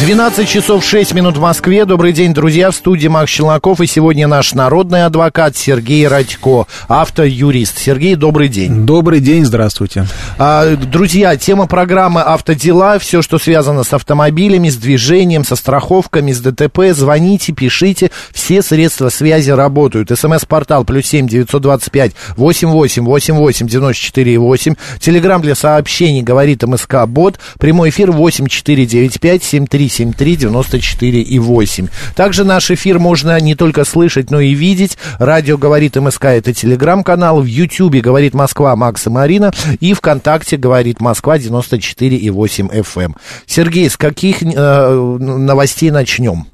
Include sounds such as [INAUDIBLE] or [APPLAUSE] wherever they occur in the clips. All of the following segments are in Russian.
12 часов 6 минут в Москве. Добрый день, друзья. В студии Макс Челноков. И сегодня наш народный адвокат Сергей Радько, автоюрист. Сергей, добрый день. Добрый день, здравствуйте. А, друзья, тема программы «Автодела». Все, что связано с автомобилями, с движением, со страховками, с ДТП. Звоните, пишите. Все средства связи работают. СМС-портал плюс 7 925 88 88 94 8. Телеграмм для сообщений говорит МСК Бот. Прямой эфир 8495 73 7373948 и 8. Также наш эфир можно не только слышать, но и видеть. Радио «Говорит МСК» — это телеграм-канал. В Ютьюбе «Говорит Москва» Макс и Марина. И ВКонтакте «Говорит Москва» 94,8 FM. Эм. Сергей, с каких э, новостей начнем?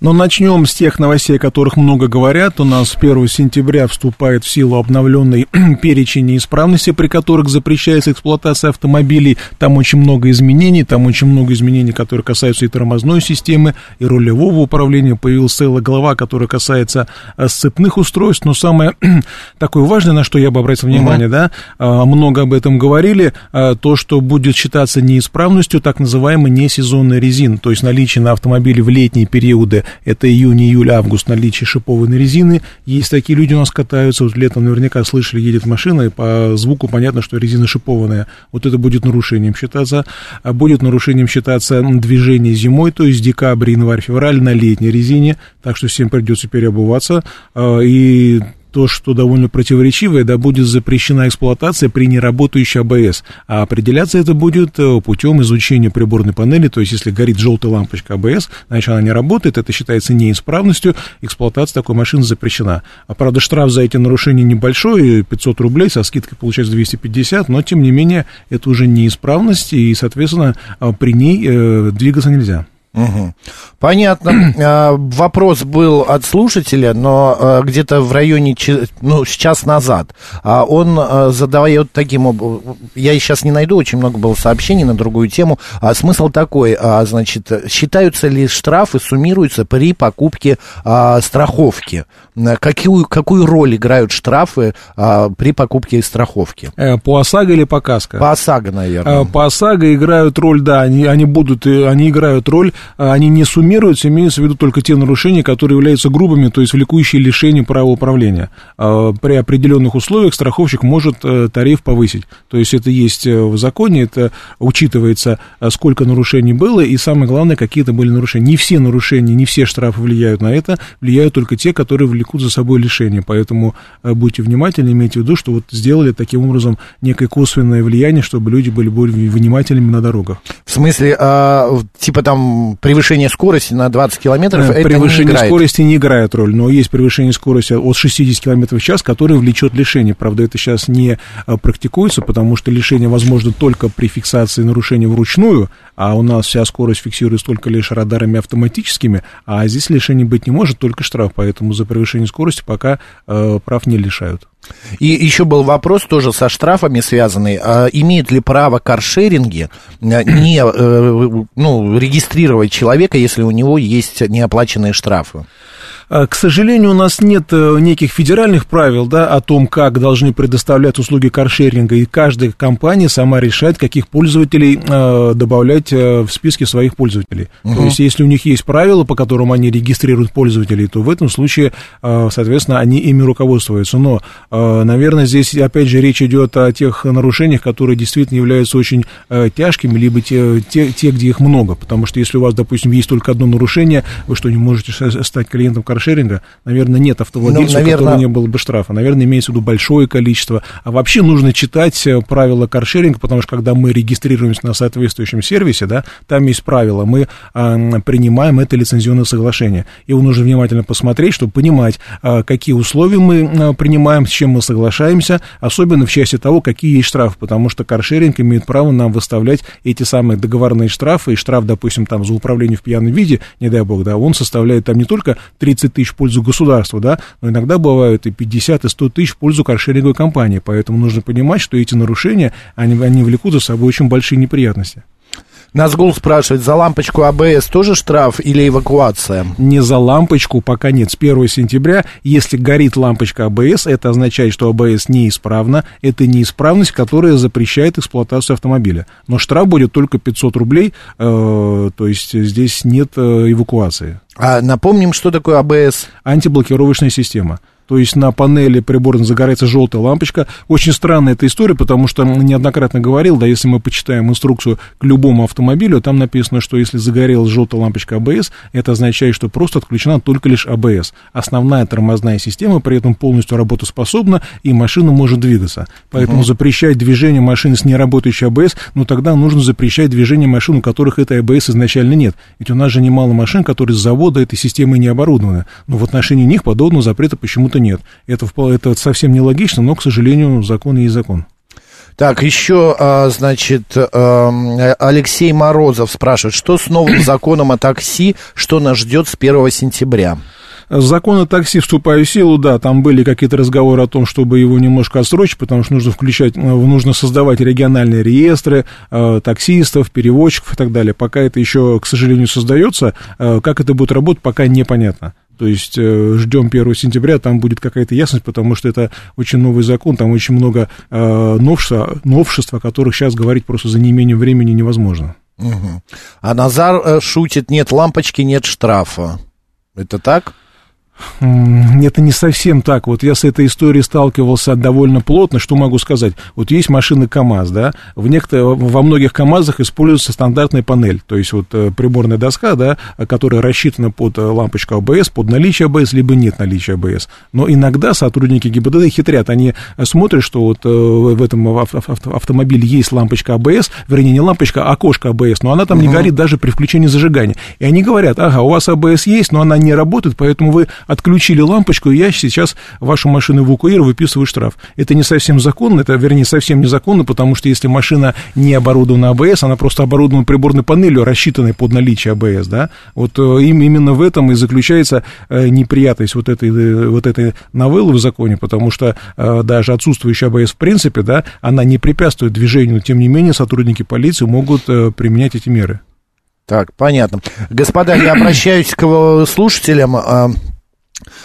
Но начнем с тех новостей, о которых много говорят. У нас 1 сентября вступает в силу обновленный [CLEARS THROAT] перечень неисправностей, при которых запрещается эксплуатация автомобилей. Там очень много изменений, там очень много изменений, которые касаются и тормозной системы, и рулевого управления. Появилась целая глава, которая касается э, сцепных устройств. Но самое [CLEARS THROAT] такое важное, на что я бы обратил внимание, uh-huh. да, э, много об этом говорили, э, то, что будет считаться неисправностью так называемой несезонной резины, то есть наличие на автомобиле в летние периоды это июнь, июль, август, наличие шипованной резины. Есть такие люди у нас катаются, вот летом наверняка слышали, едет машина, и по звуку понятно, что резина шипованная. Вот это будет нарушением считаться. А будет нарушением считаться движение зимой, то есть декабрь, январь, февраль на летней резине, так что всем придется переобуваться. А, и то, что довольно противоречивое, да, будет запрещена эксплуатация при неработающей АБС. А определяться это будет э, путем изучения приборной панели, то есть если горит желтая лампочка АБС, значит она не работает, это считается неисправностью, эксплуатация такой машины запрещена. А правда штраф за эти нарушения небольшой, 500 рублей, со скидкой получается 250, но тем не менее это уже неисправность, и, соответственно, а, при ней э, двигаться нельзя. Угу. Понятно. [CLEARS THROAT] А, вопрос был от слушателя, но а, где-то в районе, ну, час назад. А он задает таким образом, я сейчас не найду, очень много было сообщений на другую тему. Смысл такой, значит, считаются ли штрафы, суммируются при покупке страховки? Какую, какую роль играют штрафы при покупке страховки? Э, по ОСАГО или по КАСКО? По ОСАГО, наверное. Э, по ОСАГО играют роль, да, они, они будут, э, они играют роль они не суммируются, имеются в виду только те нарушения, которые являются грубыми, то есть влекущие лишение права управления. А, при определенных условиях страховщик может э, тариф повысить. То есть это есть э, в законе, это учитывается, а, сколько нарушений было, и самое главное, какие это были нарушения. Не все нарушения, не все штрафы влияют на это, влияют только те, которые влекут за собой лишение. Поэтому э, будьте внимательны, имейте в виду, что вот сделали таким образом некое косвенное влияние, чтобы люди были более внимательными на дорогах. В смысле, типа там превышение скорости на 20 километров, это Превышение не играет. скорости не играет роль, но есть превышение скорости от 60 километров в час, которое влечет лишение. Правда, это сейчас не а, практикуется, потому что лишение возможно только при фиксации нарушения вручную, а у нас вся скорость фиксируется только лишь радарами автоматическими, а здесь лишение быть не может, только штраф, поэтому за превышение скорости пока э, прав не лишают. И еще был вопрос тоже со штрафами связанный. А имеют ли право каршеринги э, не э, ну, регистрировать человека, если у него есть неоплаченные штрафы? А, к сожалению, у нас нет э, неких федеральных правил да, о том, как должны предоставлять услуги каршеринга, и каждая компания сама решает, каких пользователей э, добавлять в списке своих пользователей. Угу. То есть, если у них есть правила, по которым они регистрируют пользователей, то в этом случае, э, соответственно, они ими руководствуются. Но, э, наверное, здесь, опять же, речь идет о тех нарушениях, которые действительно являются очень э, тяжкими, либо те, те, те, где их много. Потому что если у вас, допустим, есть только одно нарушение, вы что, не можете стать клиентом каршеринга, каршеринга, наверное, нет автовладельца, ну, наверное... у которого не было бы штрафа. Наверное, имеется в виду большое количество. А вообще нужно читать э, правила каршеринга, потому что когда мы регистрируемся на соответствующем сервисе, да, там есть правила, мы а, принимаем это лицензионное соглашение. Его нужно внимательно посмотреть, чтобы понимать, а, какие условия мы а, принимаем, с чем мы соглашаемся, особенно в части того, какие есть штрафы, потому что каршеринг имеет право нам выставлять эти самые договорные штрафы, и штраф, допустим, там за управление в пьяном виде, не дай бог, да, он составляет там не только 30 30 тысяч в пользу государства, да, но иногда бывают и 50, и 100 тысяч в пользу каршеринговой компании, поэтому нужно понимать, что эти нарушения, они, они влекут за собой очень большие неприятности. Назгул спрашивает, за лампочку АБС тоже штраф или эвакуация? Не за лампочку, пока нет. С 1 сентября, если горит лампочка АБС, это означает, что АБС неисправна. Это неисправность, которая запрещает эксплуатацию автомобиля. Но штраф будет только 500 рублей, э, то есть здесь нет э, эвакуации. А напомним, что такое АБС? Антиблокировочная система то есть на панели приборной загорается желтая лампочка. Очень странная эта история, потому что неоднократно говорил, да, если мы почитаем инструкцию к любому автомобилю, там написано, что если загорелась желтая лампочка АБС, это означает, что просто отключена только лишь АБС. Основная тормозная система при этом полностью работоспособна, и машина может двигаться. Поэтому uh-huh. запрещать движение машины с неработающей АБС, ну тогда нужно запрещать движение машин, у которых этой АБС изначально нет. Ведь у нас же немало машин, которые с завода этой системой не оборудованы. Но в отношении них подобного запрета почему-то нет. Это, это совсем нелогично, но, к сожалению, закон есть закон. Так, еще, а, значит, Алексей Морозов спрашивает, что с новым [CLEARS THROAT] законом о такси, что нас ждет с 1 сентября? Закон о такси, вступая в силу, да, там были какие-то разговоры о том, чтобы его немножко отсрочить, потому что нужно включать, э, нужно создавать региональные реестры э, таксистов, перевозчиков и так далее. Пока это еще, к сожалению, создается, э, как это будет работать, пока непонятно. То есть э, ждем 1 сентября, там будет какая-то ясность, потому что это очень новый закон, там очень много э, новшества, новшеств, о которых сейчас говорить просто за неимением времени невозможно. Угу. А Назар э, шутит, нет лампочки, нет штрафа. Это так? Это не совсем так. Вот я с этой историей сталкивался довольно плотно. Что могу сказать? Вот есть машины КАМАЗ, да, в некто, во многих КАМАЗах используется стандартная панель, то есть вот э, приборная доска, да, которая рассчитана под э, лампочку АБС, под наличие АБС, либо нет наличия АБС. Но иногда сотрудники ГИБДД хитрят, они смотрят, что вот э, в этом автомобиле есть лампочка АБС, вернее, не лампочка, а окошко АБС, но она там угу. не горит даже при включении зажигания. И они говорят, ага, у вас АБС есть, но она не работает, поэтому вы отключили лампочку, и я сейчас вашу машину эвакуирую, выписываю штраф. Это не совсем законно, это, вернее, совсем незаконно, потому что если машина не оборудована АБС, она просто оборудована приборной панелью, рассчитанной под наличие АБС, да, вот э, им именно в этом и заключается э, неприятность вот этой, э, вот этой новеллы в законе, потому что даже отсутствующая АБС в принципе, да, она не препятствует движению, но тем не менее сотрудники полиции могут применять эти меры. Так, понятно. Господа, я обращаюсь к слушателям.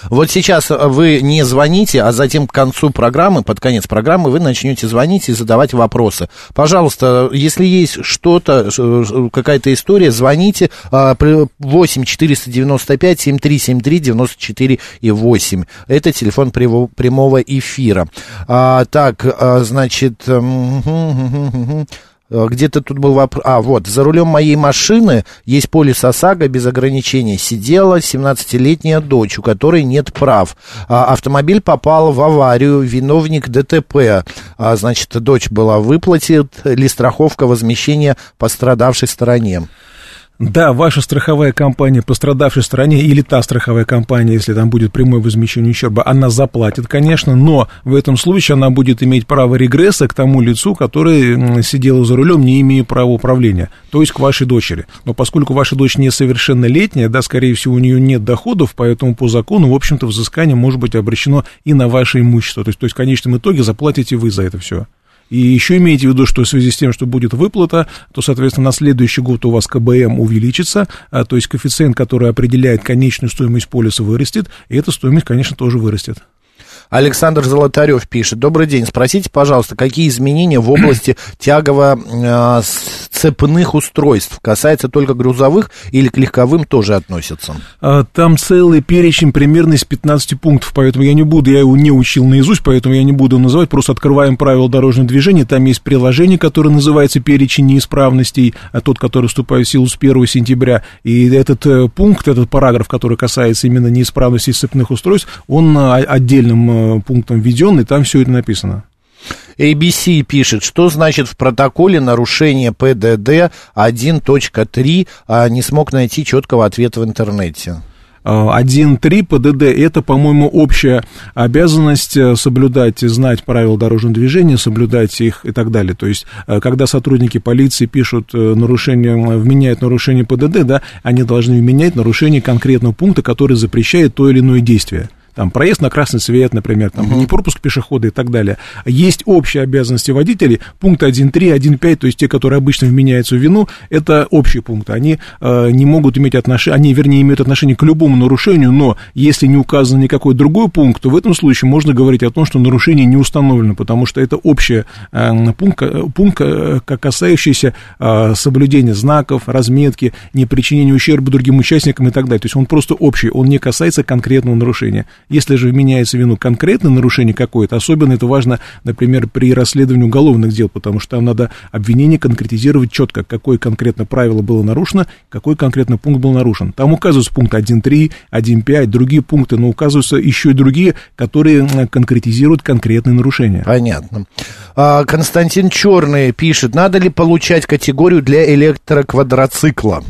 Вот сейчас вы не звоните, а затем к концу программы, под конец программы, вы начнете звонить и задавать вопросы. Пожалуйста, если есть что-то, какая-то история, звоните 8 495 7373 94 и 8. Это телефон прямого эфира. А, так, а, значит... Э, где-то тут был вопрос. А, вот, за рулем моей машины есть полис ОСАГО без ограничений. Сидела 17-летняя дочь, у которой нет прав. А, автомобиль попал в аварию, виновник ДТП. А, значит, дочь была выплатит ли страховка возмещения пострадавшей стороне. Да, ваша страховая компания пострадавшей стороне или та страховая компания, если там будет прямое возмещение ущерба, она заплатит, конечно, но в этом случае она будет иметь право регресса к тому лицу, который сидел за рулем, не имея права управления, то есть к вашей дочери. Но поскольку ваша дочь несовершеннолетняя, да, скорее всего, у нее нет доходов, поэтому по закону, в общем-то, взыскание может быть обращено и на ваше имущество. То есть, то есть в конечном итоге заплатите вы за это все. И еще имейте в виду, что в связи с тем, что будет выплата, то, соответственно, на следующий год у вас КБМ увеличится, а, то есть коэффициент, который определяет конечную стоимость полиса, вырастет, и эта стоимость, конечно, тоже вырастет. Александр Золотарев пишет. Добрый день. Спросите, пожалуйста, какие изменения в области [CLEARS THROAT] тягово-цепных э, устройств? Касается только грузовых или к легковым тоже относятся? А, там целый перечень примерно из 15 пунктов, поэтому я не буду, я его не учил наизусть, поэтому я не буду называть, просто открываем правила дорожного движения, там есть приложение, которое называется перечень неисправностей, а тот, который вступает в силу с 1 сентября, и этот э, пункт, этот параграф, который касается именно неисправностей цепных устройств, он э, отдельным Э, пунктом введен, и там все это написано. ABC пишет, что значит в протоколе нарушение ПДД 1.3, а не смог найти четкого ответа в интернете. 1.3 ПДД – это, по-моему, общая обязанность соблюдать, знать правила дорожного движения, соблюдать их и так далее. То есть, когда сотрудники полиции пишут нарушение, вменяют нарушение ПДД, да, они должны вменять нарушение конкретного пункта, который запрещает то или иное действие там, проезд на красный свет, например, там, uh-huh. не пропуск пешехода и так далее. Есть общие обязанности водителей, пункты 1.3, 1.5, то есть те, которые обычно вменяются в вину, это общие пункты. Они э, не могут иметь отношение, они, вернее, имеют отношение к любому нарушению, но если не указан никакой другой пункт, то в этом случае можно говорить о том, что нарушение не установлено, потому что это общий э, пункт, пункт э, касающийся э, соблюдения знаков, разметки, не причинения ущерба другим участникам и так далее. То есть он просто общий, он не касается конкретного нарушения. Если же вменяется вину конкретное нарушение какое-то, особенно это важно, например, при расследовании уголовных дел, потому что там надо обвинение конкретизировать четко, какое конкретно правило было нарушено, какой конкретно пункт был нарушен. Там указываются пункты 1.3, 1.5, другие пункты, но указываются еще и другие, которые конкретизируют конкретные нарушения. Понятно. А, Константин Черный пишет, надо ли получать категорию для электроквадроцикла?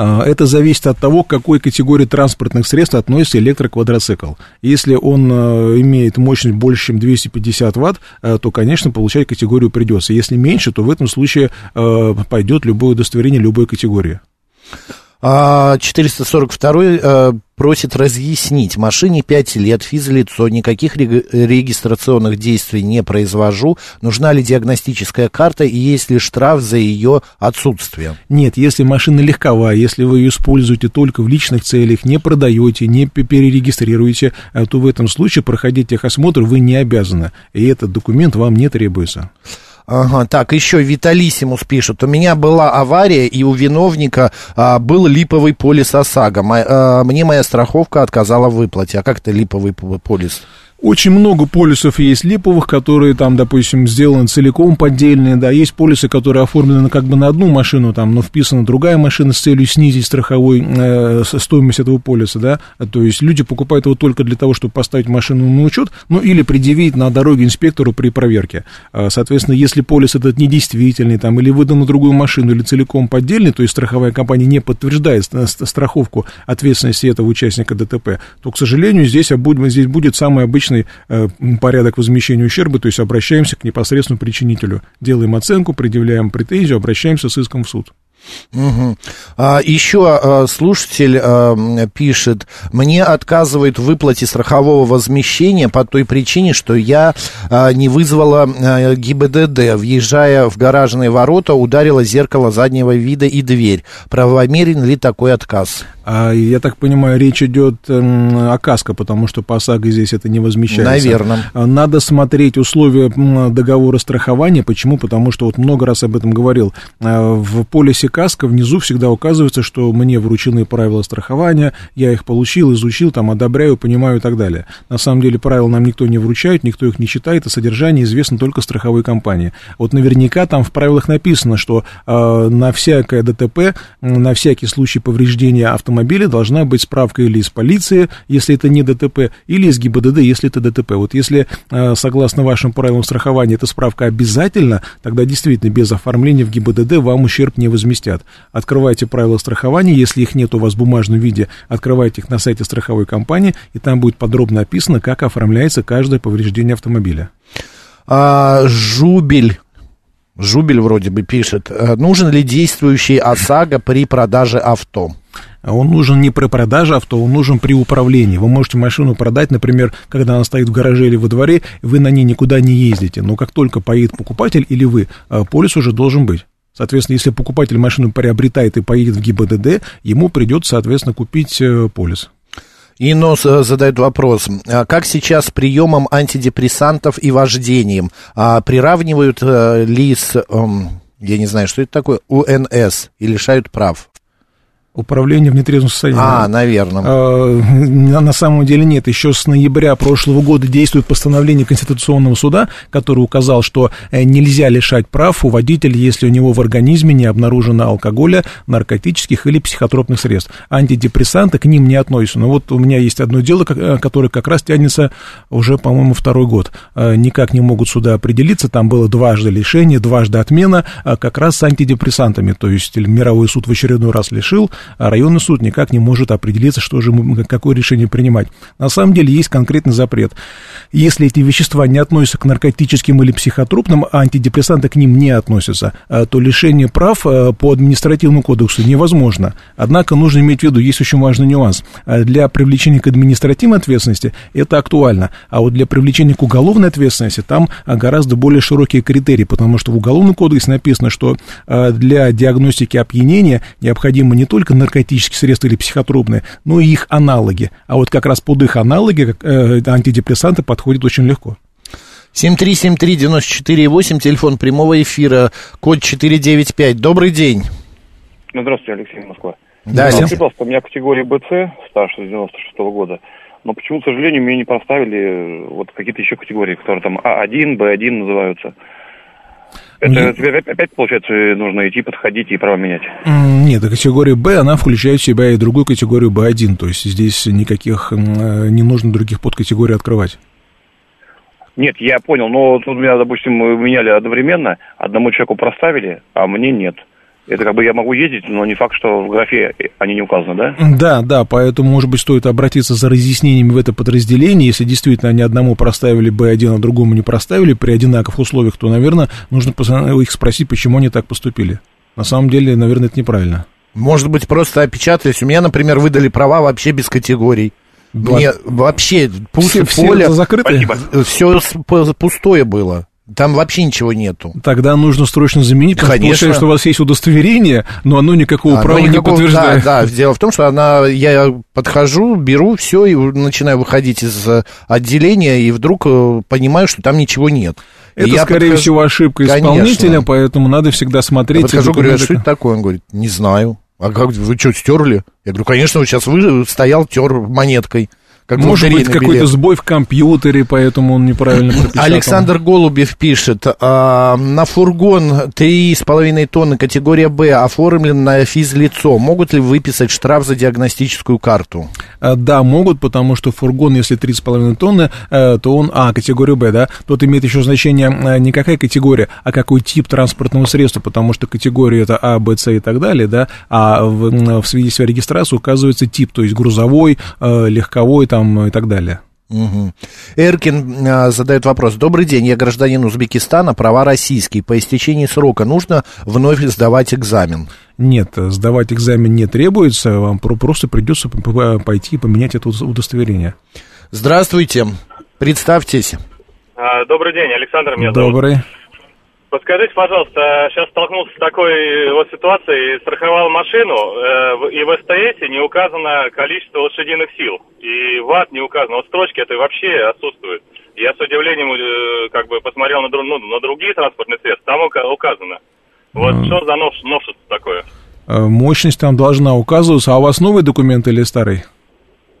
А, это зависит от того, к какой категории транспортных средств относится электроквадроцикл. Если он а, имеет мощность больше, чем 250 ватт, а, то, конечно, получать категорию придется. Если меньше, то в этом случае пойдет любое удостоверение любой категории. 442 э, просит разъяснить. Машине 5 лет, физлицо, никаких регистрационных действий не произвожу. Нужна ли диагностическая карта и есть ли штраф за ее отсутствие? Нет, если машина легковая, если вы ее используете только в личных целях, не продаете, не перерегистрируете, э, то в этом случае проходить техосмотр вы не обязаны. И этот документ вам не требуется. Ага, так, еще Виталисимус пишет. У меня была авария, и у виновника а, был липовый полис ОСАГО. Мо, а, мне моя страховка отказала в выплате. А как это липовый полис? Очень много полисов есть липовых, которые там, допустим, сделаны целиком поддельные, да, есть полисы, которые оформлены как бы на одну машину, там, но вписана другая машина с целью снизить страховой э, стоимость этого полиса, да, то есть люди покупают его только для того, чтобы поставить машину на учет, ну, или предъявить на дороге инспектору при проверке. А, соответственно, если полис этот недействительный, там, или выдан на другую машину, или целиком поддельный, то есть страховая компания не подтверждает страховку ответственности этого участника ДТП, то, к сожалению, здесь, здесь будет самый обычный обычный э, порядок возмещения ущерба, то есть обращаемся к непосредственному причинителю, делаем оценку, предъявляем претензию, обращаемся с иском в суд. Угу. А, еще а, слушатель а, пишет, мне отказывают в выплате страхового возмещения по той причине, что я а, не вызвала а, ГИБДД. Въезжая в гаражные ворота, ударила зеркало заднего вида и дверь. Правомерен ли такой отказ? А, я так понимаю, речь идет эм, о КАСКО, потому что по ОСАГО здесь это не возмещается. Наверное. Надо смотреть условия договора страхования. Почему? Потому что вот много раз об этом говорил. А, в полисе КАСКО внизу всегда указывается, что мне вручены правила страхования, я их получил, изучил, там, одобряю, понимаю и так далее. На самом деле правила нам никто не вручает, никто их не читает, а содержание известно только страховой компании. Вот наверняка там в правилах написано, что э, на всякое ДТП, на всякий случай повреждения автомобиля автомобиле должна быть справка или из полиции, если это не ДТП, или из ГИБДД, если это ДТП. Вот если, э, согласно вашим правилам страхования, эта справка обязательна, тогда действительно без оформления в ГИБДД вам ущерб не возместят. Открывайте правила страхования, если их нет у вас в бумажном виде, открывайте их на сайте страховой компании, и там будет подробно описано, как оформляется каждое повреждение автомобиля. А, Жубель Жубель вроде бы пишет, «Э, нужен ли действующий ОСАГО при продаже авто? Он нужен не при продаже авто, он нужен при управлении. Вы можете машину продать, например, когда она стоит в гараже или во дворе, вы на ней никуда не ездите. Но как только поедет покупатель или вы, э, полис уже должен быть. Соответственно, если покупатель машину приобретает и поедет в ГИБДД, ему придется, соответственно, купить э, полис. Инос э, задает вопрос, а как сейчас с приемом антидепрессантов и вождением? А приравнивают ли с, эм, я не знаю, что это такое, УНС и лишают прав? Управление в нетрезвом состоянии. А, наверное. А, на самом деле нет. Еще с ноября прошлого года действует постановление Конституционного суда, которое указал, что э, нельзя лишать прав у водителя, если у него в организме не обнаружено алкоголя, наркотических или психотропных средств. Антидепрессанты к ним не относятся. Но вот у меня есть одно дело, э, которое как раз тянется уже, по-моему, второй год. Э, никак не могут суда определиться. Там было дважды лишение, дважды отмена, как раз с антидепрессантами. То есть мировой суд в очередной раз лишил, а районный суд никак не может определиться, что же, какое решение принимать. На самом деле есть конкретный запрет. Если эти вещества не относятся к наркотическим или психотропным, а антидепрессанты к ним не относятся, а, то лишение прав а, по административному кодексу невозможно. Однако нужно иметь в виду, есть очень важный нюанс. Для привлечения к административной ответственности это актуально, а вот для привлечения к уголовной ответственности там гораздо более широкие критерии, потому что в Уголовном кодексе написано, что для диагностики опьянения необходимо не только наркотические средства или психотропные, но и их аналоги. А вот как раз под их аналоги э, антидепрессанты подходят очень легко. 7373948, телефон прямого эфира, код 495. Добрый день. Ну, здравствуйте, Алексей Москва. Да, Я у меня категория БЦ, старше 96 -го года. Но почему, к сожалению, мне не поставили э, вот какие-то еще категории, которые там А1, Б1 называются. Это тебе опять, получается, нужно идти, подходить и право менять? Нет, категория Б, она включает в себя и другую категорию Б1, то есть здесь никаких, э, не нужно других подкатегорий открывать. Нет, я понял, но тут меня, допустим, меняли одновременно, одному человеку проставили, а мне нет. Это как бы я могу ездить, но не факт, что в графе они не указаны, да? Да, да, поэтому, может быть, стоит обратиться за разъяснениями в это подразделение. Если действительно они одному проставили B1, а другому не проставили при одинаковых условиях, то, наверное, нужно их спросить, почему они так поступили. На самом деле, наверное, это неправильно. Может быть, просто опечатались. У меня, например, выдали права вообще без категорий. Мне вообще пусто поле, все закрыто? все пустое было. Там вообще ничего нету. Тогда нужно срочно заменить, потому Конечно. что получается, что у вас есть удостоверение, но оно никакого а, права никакого, не подтверждает. Да, да, дело в том, что она, я подхожу, беру все и начинаю выходить из э, отделения, и вдруг э, понимаю, что там ничего нет. Это, я скорее подхожу... всего, ошибка исполнителя, Конечно. поэтому надо всегда смотреть. Я подхожу, говорю, а что это такое? Он говорит, не знаю. А как, вы что, стерли? Я говорю, конечно, вот сейчас вы стоял, тер монеткой. Как Может быть, какой-то сбой в компьютере, поэтому он неправильно пропечатал. Александр Голубев пишет, а, на фургон 3,5 тонны категория Б оформлен на физлицо. Могут ли выписать штраф за диагностическую карту? А, да, могут, потому что фургон, если 3,5 тонны, э, то он, а, категория Б, да, тот имеет еще значение э, не какая категория, а какой тип транспортного средства, потому что категория это А, Б, С и так далее, да, а в, в свидетельстве о регистрации указывается тип, то есть грузовой, легковой, там, там и так далее. Угу. Эркин а, задает вопрос. Добрый день, я гражданин Узбекистана, права российские. По истечении срока нужно вновь сдавать экзамен? Нет, сдавать экзамен не требуется, вам просто придется пойти и поменять это удостоверение. Здравствуйте, представьтесь. А, добрый день, Александр меня Добрый. зовут. Подскажите, пожалуйста, сейчас столкнулся с такой вот ситуацией, страховал машину, э, и в СТС не указано количество лошадиных сил, и ВАТ не указано, вот строчки это вообще отсутствуют. Я с удивлением э, как бы посмотрел на, ну, на другие транспортные средства, там указано. Вот mm. что за нов, новшество такое? Э, мощность там должна указываться, а у вас новый документ или старый?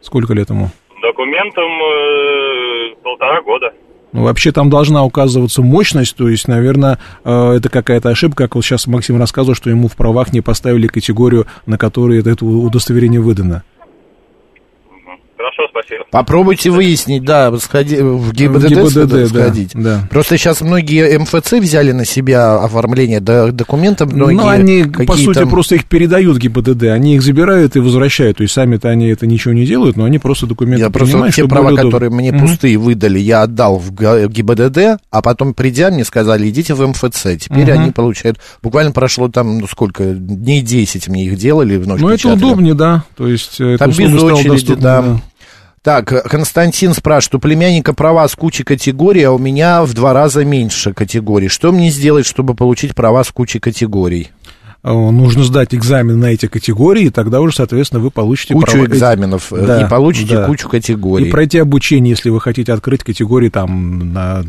Сколько лет ему? Документом э, полтора года. Ну, вообще там должна указываться мощность, то есть, наверное, э, это какая-то ошибка, как вот сейчас Максим рассказывал, что ему в правах не поставили категорию, на которой это удостоверение выдано. Спасибо. Попробуйте выяснить, да, сходи, в ГИБДД, в ГИБДД сходить. Да, да. Просто сейчас многие МФЦ взяли на себя оформление документов. Многие ну, они, по сути, просто их передают ГИБДД. Они их забирают и возвращают. То есть сами-то они это ничего не делают, но они просто документы я просто те права, которые мне угу. пустые выдали, я отдал в ГИБДД, а потом, придя, мне сказали, идите в МФЦ. Теперь угу. они получают... Буквально прошло там, ну, сколько, дней 10 мне их делали, вновь Ну, это удобнее, да. То есть, э, там без очереди, да. да. Так, Константин спрашивает, у племянника права с кучей категорий, а у меня в два раза меньше категорий. Что мне сделать, чтобы получить права с кучей категорий? Э, нужно сдать экзамен на эти категории, и тогда уже, соответственно, вы получите... Кучу права... экзаменов, э, да, и получите да. кучу категорий. И пройти обучение, если вы хотите открыть категории там на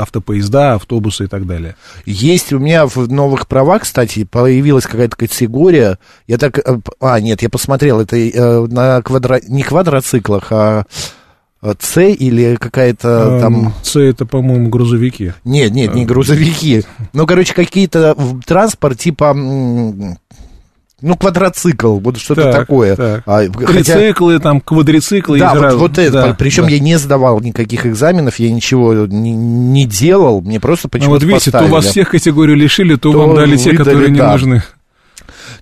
автопоезда, автобусы и так далее. Есть у меня в новых правах, кстати, появилась какая-то категория, я так... Э, а, нет, я посмотрел, это на квадро... не квадроциклах, а С или какая-то эм, там... С это, по-моему, грузовики. Нет, нет, не грузовики. Ну, короче, какие-то транспорт типа... Ну, квадроцикл, вот что-то так, такое. Так. А, Трициклы, хотя... там, квадроциклы. Да, вот, вот это. Да, причем да. я не сдавал никаких экзаменов, я ничего не, не делал, мне просто почему-то ну, вот видите, поставили. то вас всех категорий лишили, то, то вам дали те, которые да. не нужны.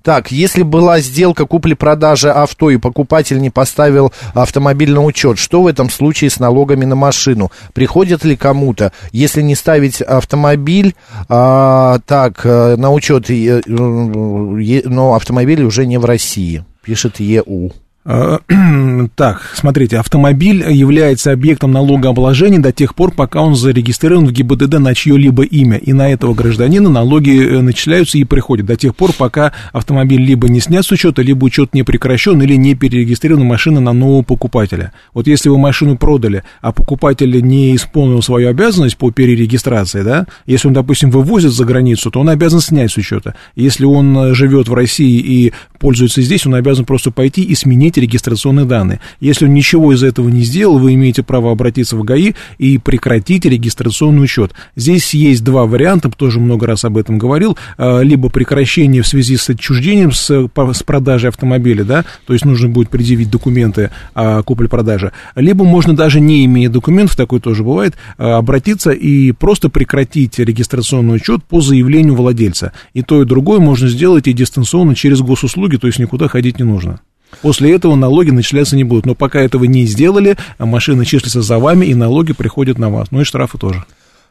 Так, если была сделка купли-продажи авто и покупатель не поставил автомобиль на учет, что в этом случае с налогами на машину? Приходит ли кому-то? Если не ставить автомобиль, а, так, э, на учет, э, но автомобиль уже не в России, пишет ЕУ. Э, [CLEARS THROAT] так, смотрите, автомобиль является объектом налогообложения до тех пор, пока он зарегистрирован в ГИБДД на чье-либо имя, и на этого гражданина налоги э, начисляются и приходят до тех пор, пока автомобиль либо не снят с учета, либо учет не прекращен, или не перерегистрирована машина на нового покупателя. Вот если вы машину продали, а покупатель не исполнил свою обязанность по перерегистрации, да, если он, допустим, вывозит за границу, то он обязан снять с учета. Если он э, живет в России и пользуется здесь, он обязан просто пойти и сменить регистрационные данные. Если он ничего из этого не сделал, вы имеете право обратиться в ГАИ и прекратить регистрационный учет. Здесь есть два варианта, тоже много раз об этом говорил, а, либо прекращение в связи с отчуждением с, с продажей автомобиля, да, то есть нужно будет предъявить документы о купле-продаже, либо можно даже не имея документов, такое тоже бывает, а, обратиться и просто прекратить регистрационный учет по заявлению владельца. И то, и другое можно сделать и дистанционно через госуслуги, то есть никуда ходить не нужно. После этого налоги начисляться не будут. Но пока этого не сделали, машина числится за вами, и налоги приходят на вас. Ну и штрафы тоже.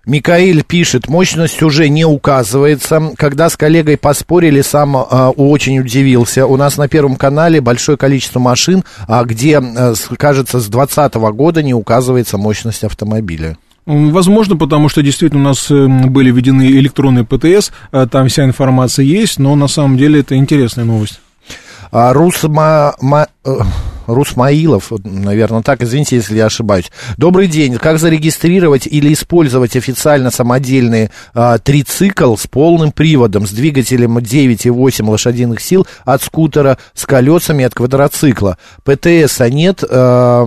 Микаэль пишет, мощность уже не указывается. Когда с коллегой поспорили, сам э, очень удивился. У нас на Первом канале большое количество машин, а где, э, кажется, с 2020 года не указывается мощность автомобиля. Возможно, потому что действительно у нас были введены электронные ПТС, а там вся информация есть, но на самом деле это интересная новость. А, Русма... Ма... Э, Русмаилов, наверное, так, извините, если я ошибаюсь. Добрый день. Как зарегистрировать или использовать официально самодельный а, трицикл с полным приводом, с двигателем 9,8 лошадиных сил от скутера, с колесами от квадроцикла? ПТСа нет, а,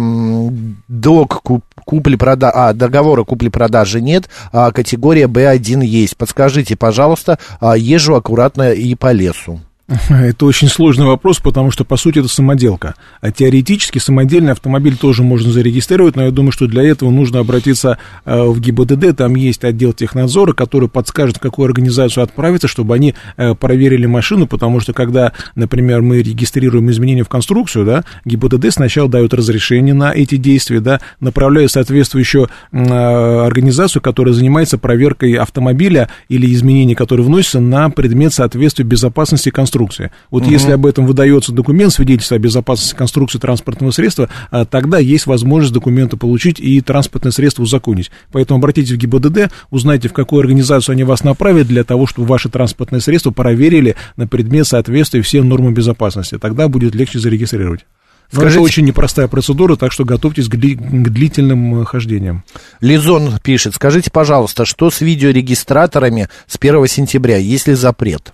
док купли-продажи, а, договора купли-продажи нет, а категория B1 есть. Подскажите, пожалуйста, а, езжу аккуратно и по лесу. [LAUGHS] Это очень сложный вопрос, потому что, по сути, это самоделка. А теоретически самодельный автомобиль тоже можно зарегистрировать, но я думаю, что для этого нужно обратиться э, в ГИБДД, там есть отдел технадзора, который подскажет, в какую организацию отправиться, чтобы они э, проверили машину, потому что, когда, например, мы регистрируем изменения в конструкцию, да, ГИБДД сначала дает разрешение на эти действия, да, направляет соответствующую э, организацию, которая занимается проверкой автомобиля или изменений, которые вносятся на предмет соответствия безопасности конструкции конструкции. Вот угу. если об этом выдается документ, свидетельство о безопасности конструкции транспортного средства, а, тогда есть возможность документы получить и транспортное средство узаконить. Поэтому обратитесь в ГИБДД, узнайте, в какую организацию они вас направят для того, чтобы ваше транспортное средство проверили на предмет соответствия всем нормам безопасности. Тогда будет легче зарегистрировать. Но Скажите... это очень непростая процедура, так что готовьтесь к, дли... к длительным э, хождениям. Лизон пишет, скажите, пожалуйста, что с видеорегистраторами с 1 сентября, есть ли запрет?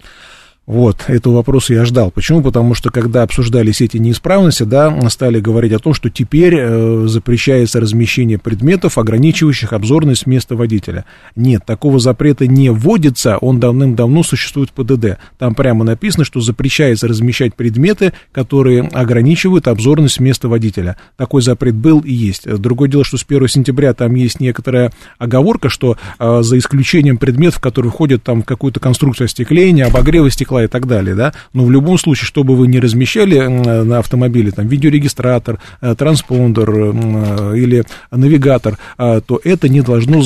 Вот, этого вопроса я ждал. Почему? Потому что, когда обсуждались эти неисправности, да, стали говорить о том, что теперь э, запрещается размещение предметов, ограничивающих обзорность места водителя. Нет, такого запрета не вводится, он давным-давно существует в ПДД. Там прямо написано, что запрещается размещать предметы, которые ограничивают обзорность места водителя. Такой запрет был и есть. Другое дело, что с 1 сентября там есть некоторая оговорка, что э, за исключением предметов, которые входят там в какую-то конструкцию остекления, обогрева стекла, стекла и так далее, да, но в любом случае, чтобы вы не размещали на автомобиле там видеорегистратор, э, транспондер э, или навигатор, э, то это не должно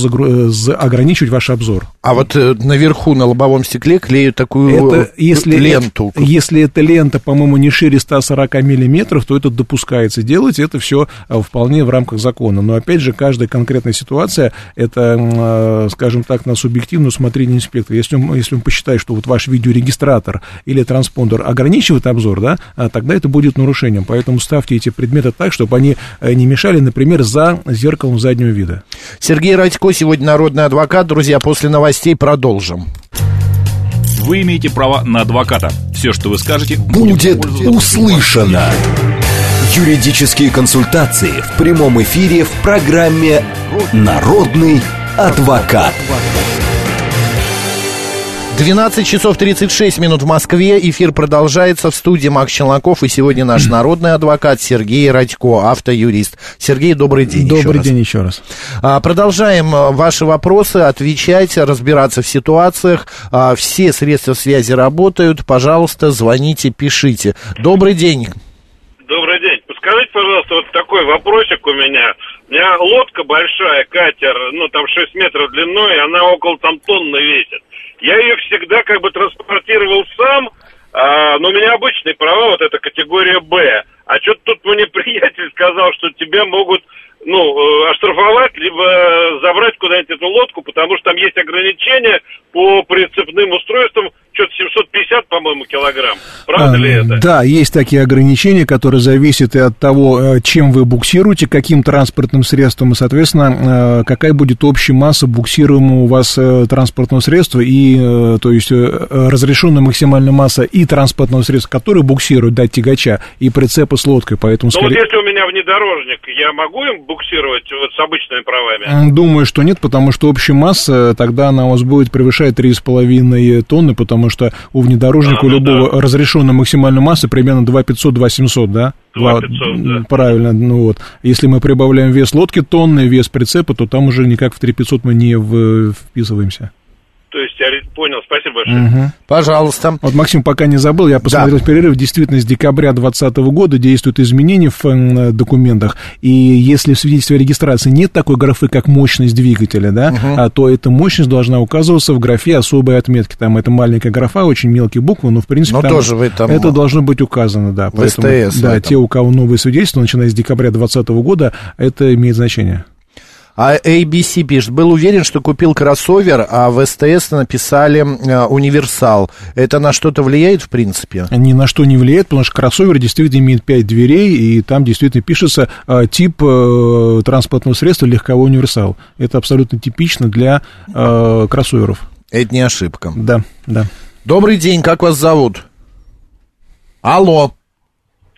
ограничивать ваш обзор. А вот наверху на лобовом стекле клеют такую это, если ленту. Это, если эта лента, по-моему, не шире 140 миллиметров, то это допускается делать, это все вполне в рамках закона. Но, опять же, каждая конкретная ситуация, это, скажем так, на субъективное усмотрение инспектора. Если он, если он посчитает, что вот ваш видеорегистратор индикатор или транспондер ограничивает обзор, да, а тогда это будет нарушением. Поэтому ставьте эти предметы так, чтобы они э, не мешали, например, за зеркалом заднего вида. Сергей Радько, сегодня народный адвокат. Друзья, после новостей продолжим. Вы имеете право на адвоката. Все, что вы скажете, будет, будет услышано. Юридические консультации в прямом эфире в программе «Народный адвокат». адвокат. 12 часов 36 минут в Москве. Эфир продолжается в студии Макс Челноков. И сегодня наш [CLEARS THROAT] народный адвокат Сергей Радько, автоюрист. Сергей, добрый день Добрый еще день раз. еще раз. А, Продолжаем а, ваши вопросы, отвечать, разбираться в ситуациях. А, Все средства связи работают. Пожалуйста, звоните, пишите. Добрый день. Добрый день. Подскажите, пожалуйста, вот такой вопросик у меня. У меня лодка большая, катер, ну там 6 метров длиной, и она около там тонны весит. Я ее всегда как бы транспортировал сам, а, но у меня обычные права, вот это категория Б. А что-то тут мне [LAUGHS] приятель сказал, что тебя могут ну, э, оштрафовать, либо забрать куда-нибудь эту лодку, потому что там есть ограничения по прицепным устройствам, что-то 750, по-моему, килограмм. Правда ли А, это? Да, есть такие ограничения, которые зависят и от того, э, чем вы буксируете, каким транспортным средством, и, соответственно, э, какая будет общая масса буксируемого у вас э, транспортного средства, и, то есть, разрешенная максимальная масса и транспортного средства, которое буксирует, да, тягача, и прицепа с лодкой, поэтому, Ну вот скорее... если у меня внедорожник, я могу им буксировать вот с обычными правами? Думаю, что нет, потому что общая масса, тогда она у вас будет превышать 3,5 тонны, потому что у внедорожника А, у любого разрешенная максимальная масса примерно 2500-2700, да? 2500, Два- да. Правильно, ну вот. Если мы прибавляем вес лодки тонны, вес прицепа, то там уже никак в 3500 мы не вписываемся. То есть я понял, спасибо большое. Мгм. Пожалуйста. Вот, Максим, пока не забыл, я посмотрел в перерыв, действительно, с декабря 2020 года действуют изменения в э, документах, и если в свидетельстве о регистрации нет такой графы, как мощность двигателя, да, а, то эта мощность должна указываться в графе особой отметки. Там это маленькая графа, очень мелкие буквы, но, в принципе, Но там тоже в этом- это должно быть указано, да. В СТС в да, те, у кого новые свидетельства, начиная с декабря 2020 года, это имеет значение. А ABC пишет, был уверен, что купил кроссовер, а в СТС написали э, универсал. Это на что-то влияет, в принципе? ни на что не влияет, потому что кроссовер действительно имеет 5 дверей, и там действительно пишется э, тип э, транспортного средства легковой универсал. Это абсолютно типично для э, кроссоверов. Это не ошибка. Да, да. Добрый день, как вас зовут? Алло.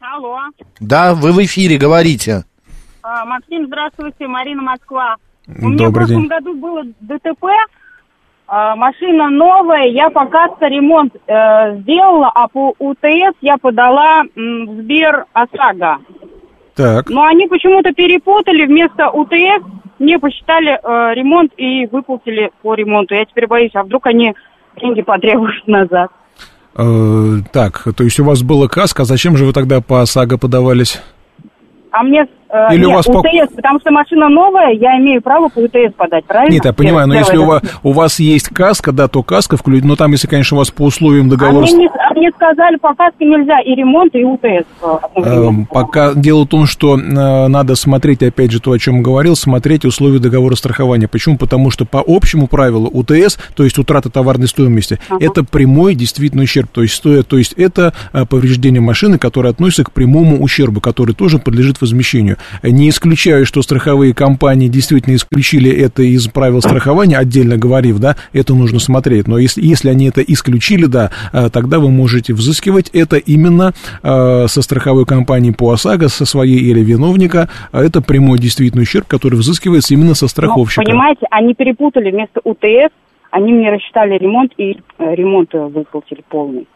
Алло. Да, вы в эфире, говорите. А, Максим, здравствуйте, Марина Москва. У меня в прошлом день. году было ДТП, а, машина новая, я пока ремонт э, сделала, а по УТС я подала м, в Сбер ОСАГО. Так, Но они почему-то перепутали, вместо УТС мне посчитали э, ремонт и выплатили по ремонту. Я теперь боюсь, а вдруг они деньги потребуют назад. э, так, то есть у вас было каска, а зачем же вы тогда по ОСАГО подавались? А мне э, Или у нет, вас по- УТС, потому что машина новая, я имею право по УТС подать, правильно? Нет, я понимаю, но если у вас, у вас есть каска, да, то каска включена, но там, если, конечно, у вас по условиям А договора... мне, не- а мне сказали, по каске нельзя и ремонт, и УТС. Эм, Пока дело в том, что э, надо смотреть, опять же, то, о чем говорил, смотреть условия договора страхования. Почему? Потому что по общему правилу УТС, то есть утрата товарной стоимости, это прямой действительно ущерб. То есть, стоя- то есть это э, повреждение машины, которое относится к прямому ущербу, который тоже подлежит возмещению. Не исключаю, что страховые компании действительно исключили это из правил страхования, отдельно говорив, да, это нужно смотреть. Но если, если они это исключили, да, э, тогда вы можете взыскивать это именно э, со страховой компанией по ОСАГО, со своей или виновника. А Это прямой действительный ущерб, который взыскивается именно со Ну, страховщика. понимаете, они перепутали вместо УТС, они мне рассчитали ремонт и э, ремонт выплатили полный.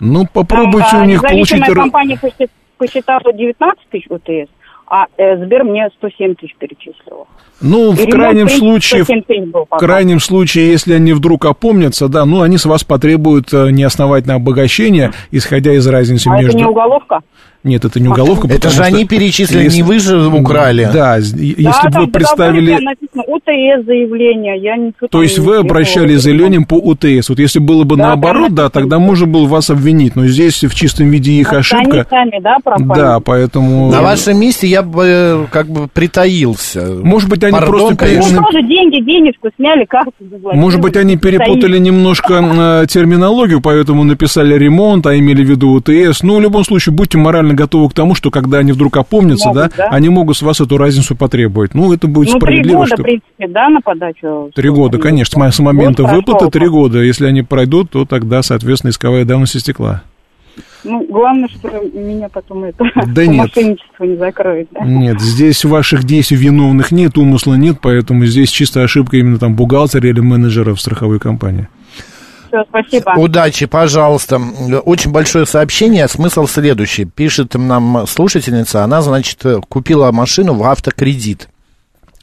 Ну, попробуйте Там, у а, них получить... компания посчит- посчитала 19 тысяч УТС, а э, Сбер мне 107 тысяч перечислила. Ну, И в крайнем случае, 107 тысяч был В крайнем случае, если они вдруг опомнятся, да, ну, они с вас потребуют э, неосновательное обогащение, исходя из разницы А между... это не уголовка? Нет, это не уголовка, Это же что они перечислили, если- не вы же украли. Да, если да, бы вы представили... написано УТС заявление, я ничего То есть не вы обращались с заявлением по УТС. Вот если было бы Да, наоборот, да, тогда можно было вас обвинить. Но здесь в чистом виде их А ошибка. Они сами, да, пропали? Да, поэтому... На вашем месте я бы э, как бы притаился. Может быть, они Пардон, просто Ну, конечно. тоже деньги, денежку сняли, карту заплатили. Может быть, они перепутали немножко э, терминологию, поэтому написали ремонт, а имели в виду УТС. Ну, в любом случае, будьте морально готовы к тому, что когда они вдруг опомнятся, Могут, да, да? они могут с вас эту разницу потребовать. Ну, это будет Ну, три справедливо. года, что... в принципе, да, на подачу? Три года, конечно, с мо- с момента Год выплаты прошел. три года. Если они пройдут, то тогда, соответственно, исковая давность истекла. Ну, главное, что меня потом это Да [LAUGHS] нет. мошенничеству не закроют, да? Нет, здесь ваших действий виновных нет, умысла нет, поэтому здесь чисто ошибка именно там бухгалтера или менеджера в страховой компании. Спасибо. Удачи, пожалуйста. Очень большое сообщение. Смысл следующий. Пишет нам слушательница. Она, значит, купила машину в автокредит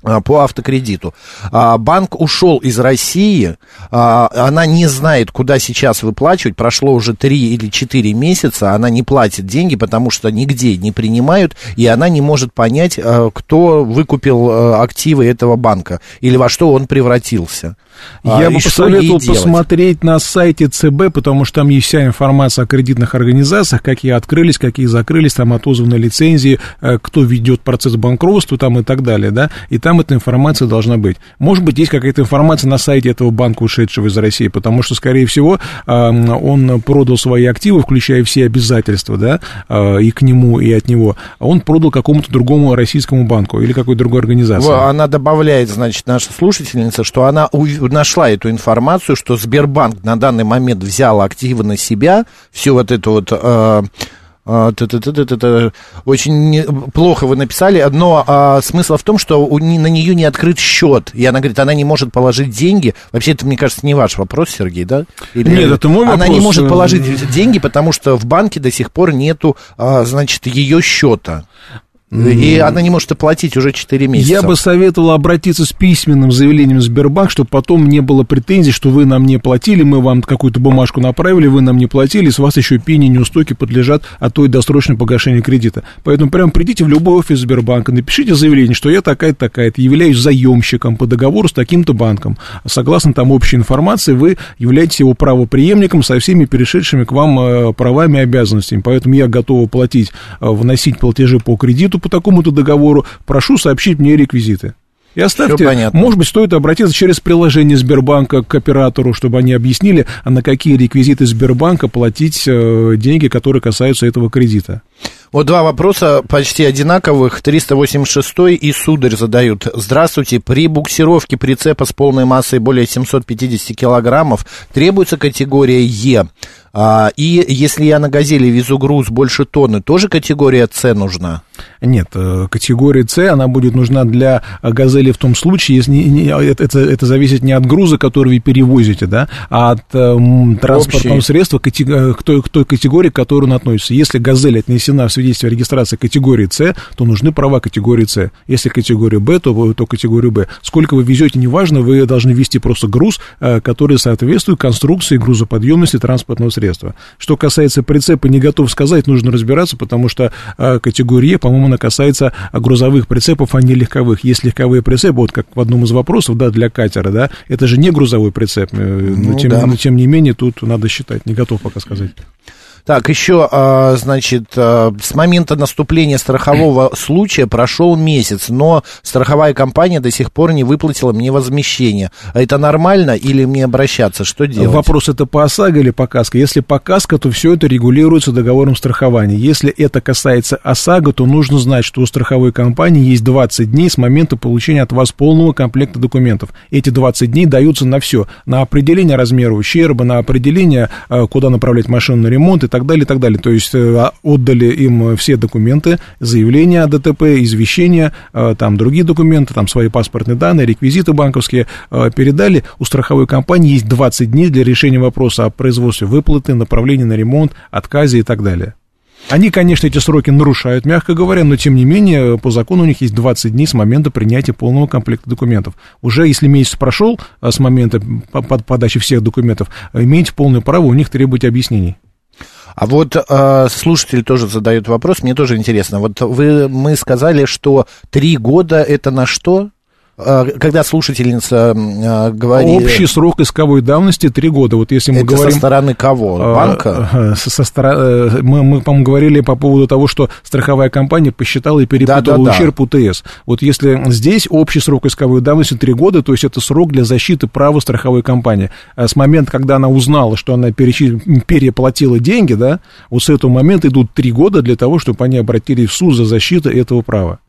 по автокредиту. А, банк ушел из России, а, она не знает, куда сейчас выплачивать, прошло уже 3 или 4 месяца, она не платит деньги, потому что нигде не принимают, и она не может понять, кто выкупил активы этого банка, или во что он превратился. Я бы посоветовал посмотреть на сайте ЦБ, потому что там есть вся информация о кредитных организациях, какие открылись, какие закрылись, там отозваны лицензии, э, кто ведет процесс банкротства там и так далее, да, и там эта информация должна быть. Может быть, есть какая-то информация на сайте этого банка, ушедшего из России, потому что, скорее всего, он продал свои активы, включая все обязательства, да, э, и к нему, и от него, а он продал какому-то другому российскому банку или какой-то другой организации. Она добавляет, значит, наша слушательница, что она нашла эту информацию, что Сбербанк на данный момент взял активы на себя, всю вот эту вот... Э, э, очень плохо вы написали, но а, смысл в том, что у, на нее не открыт счет, и она говорит, она не может положить деньги. Вообще, это, мне кажется, не ваш вопрос, Сергей, да? Или, Нет, это мой она вопрос. Она не может положить деньги, потому что в банке до сих пор нету, а, значит, ее счета. И она не может оплатить уже 4 месяца. Я бы советовал обратиться с письменным заявлением в Сбербанк, чтобы потом не было претензий, что вы нам не платили, мы вам какую-то бумажку направили, вы нам не платили, с вас еще пени неустойки подлежат, а то и досрочное погашение кредита. Поэтому прям придите в любой офис Сбербанка, напишите заявление, что я такая-то, такая-то, являюсь заемщиком по договору с таким-то банком. Согласно там общей информации, вы являетесь его правоприемником со всеми перешедшими к вам э, правами и обязанностями. Поэтому я готов платить, э, вносить платежи по кредиту, по такому-то договору, прошу сообщить мне реквизиты. И оставьте, может быть, стоит обратиться через приложение Сбербанка к оператору, чтобы они объяснили, а на какие реквизиты Сбербанка платить э, деньги, которые касаются этого кредита. Вот два вопроса почти одинаковых. 386 и Сударь задают. Здравствуйте. При буксировке прицепа с полной массой более 750 килограммов требуется категория Е. А, и если я на «Газели» везу груз больше тонны, тоже категория С нужна? Нет, э, категория С, она будет нужна для «Газели» в том случае, если не, это, это зависит не от груза, который вы перевозите, да, а от э, транспортного Общий. средства, э, к той, к той категории, к которой он относится. Если «Газель» отнесена в свидетельстве о регистрации категории С, то нужны права категории С. Если категория Б, то, то категорию Б. Сколько вы везете, неважно, вы должны вести просто груз, э, который соответствует конструкции грузоподъемности транспортного средства. Что касается прицепа, не готов сказать, нужно разбираться, потому что э, категория Е, по-моему, она касается грузовых прицепов, а не легковых. Есть легковые прицепы, вот как в одном из вопросов, да, для катера, да, это же не грузовой прицеп, э, но, ну, тем, да. но тем не менее тут надо считать, не готов пока сказать. Так, еще, а, значит, а, с момента наступления страхового [CLEARS THROAT] случая прошел месяц, но страховая компания до сих пор не выплатила мне возмещение. Это нормально или мне обращаться? Что делать? Вопрос это по ОСАГО или по КАСКО? Если по КАСКО, то все это регулируется договором страхования. Если это касается ОСАГО, то нужно знать, что у страховой компании есть 20 дней с момента получения от вас полного комплекта документов. Эти 20 дней даются на все. На определение размера ущерба, на определение, а, куда направлять машину на ремонт и так далее, и так далее. То есть э, а, отдали им все документы, заявления о ДТП, извещения, э, там другие документы, там свои паспортные данные, реквизиты банковские э, передали. У страховой компании есть 20 дней для решения вопроса о производстве выплаты, направлении на ремонт, отказе и так далее. Они, конечно, эти сроки нарушают, мягко говоря, но тем не менее, по закону у них есть 20 дней с момента принятия полного комплекта документов. Уже если месяц прошел с момента подачи всех документов, имеете полное право у них требовать объяснений. А вот э, слушатель тоже задает вопрос, мне тоже интересно. Вот вы, мы сказали, что три года это на что? А, когда слушательница а, говорит... Общий срок исковой давности три года. Вот если мы Это говорим... со стороны кого? А, Банка? Со, со стороны... Мы, мы, по-моему, говорили по поводу того, что страховая компания посчитала и перепутала да, да, ущерб да. УТС. Вот если здесь общий срок исковой давности три года, то есть это срок для защиты права страховой компании. С момента, когда она узнала, что она переплатила деньги, да, вот с этого момента идут три года для того, чтобы они обратились в суд за защиту этого права.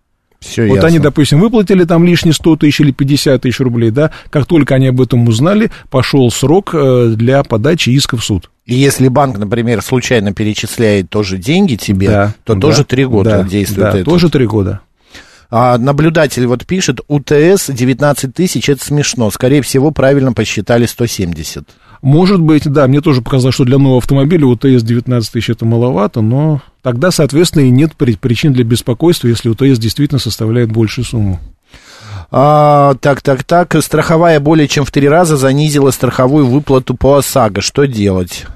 Все вот ясно. они, допустим, выплатили там лишние 100 тысяч или 50 тысяч рублей, да, как только они об этом узнали, пошел срок э, для подачи иска в суд. И если банк, например, случайно перечисляет тоже деньги тебе, да, то да, тоже три года да, действует да, это. тоже три года. А, наблюдатель вот пишет, УТС 19 тысяч, это смешно. Скорее всего, правильно посчитали 170. Может быть, да, мне тоже показалось, что для нового автомобиля УТС 19 тысяч это маловато, но тогда, соответственно, и нет причин для беспокойства, если УТС действительно составляет большую сумму. А, так, так, так. Страховая более чем в три раза занизила страховую выплату по ОСАГО. Что делать?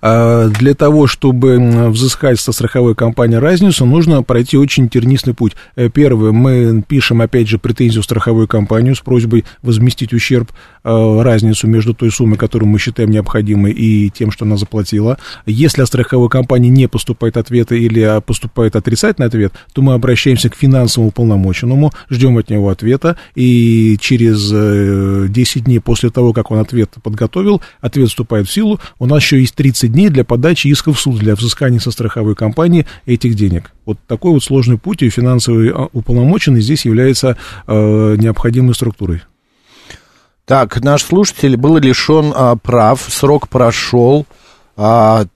А, для того, чтобы взыскать со страховой компании разницу, нужно пройти очень тернистый путь. Э, первое, мы пишем, опять же, претензию в страховую компанию с просьбой возместить ущерб, э, разницу между той суммой, которую мы считаем необходимой, и тем, что она заплатила. Если от страховой компании не поступает ответа или а, поступает отрицательный ответ, то мы обращаемся к финансовому полномоченному, ждем от него ответа, и через 10 э, дней после того, как он ответ подготовил, ответ вступает в силу, у нас еще есть 30 30 дней для подачи исков в суд для взыскания со страховой компании этих денег. Вот такой вот сложный путь, и финансовый а, уполномоченный здесь является э, необходимой структурой. Так, наш слушатель был лишен а, прав, срок прошел, а,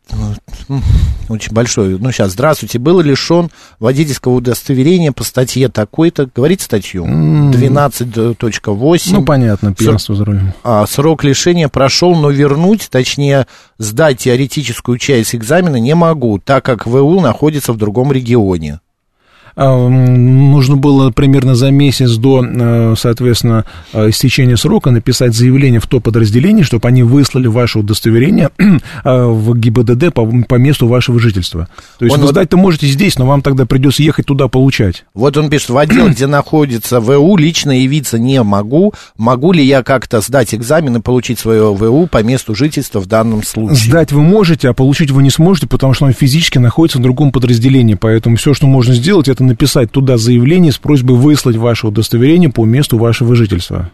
очень большой. Ну, сейчас, здравствуйте, был лишен водительского удостоверения по статье такой-то, говорите статью? 12.8. Ну, понятно, пьянство за рулем. А, срок лишения прошел, но вернуть, точнее, сдать теоретическую часть экзамена не могу, так как ВУ находится в другом регионе. А, нужно было примерно за месяц до, э, соответственно, э, истечения срока написать заявление в то подразделение, чтобы они выслали ваше удостоверение [CLEARS THROAT] э, в ГИБДД по, по месту вашего жительства. То есть он сдать-то можете здесь, но вам тогда придется ехать туда получать. Вот он пишет, в отдел, [CLEARS THROAT] где находится ВУ, лично явиться не могу. Могу ли я как-то сдать экзамен и получить свое ВУ по месту жительства в данном случае? Сдать вы можете, а получить вы не сможете, потому что он физически находится в другом подразделении. Поэтому все, что можно сделать, это написать туда заявление с просьбой выслать ваше удостоверение по месту вашего жительства.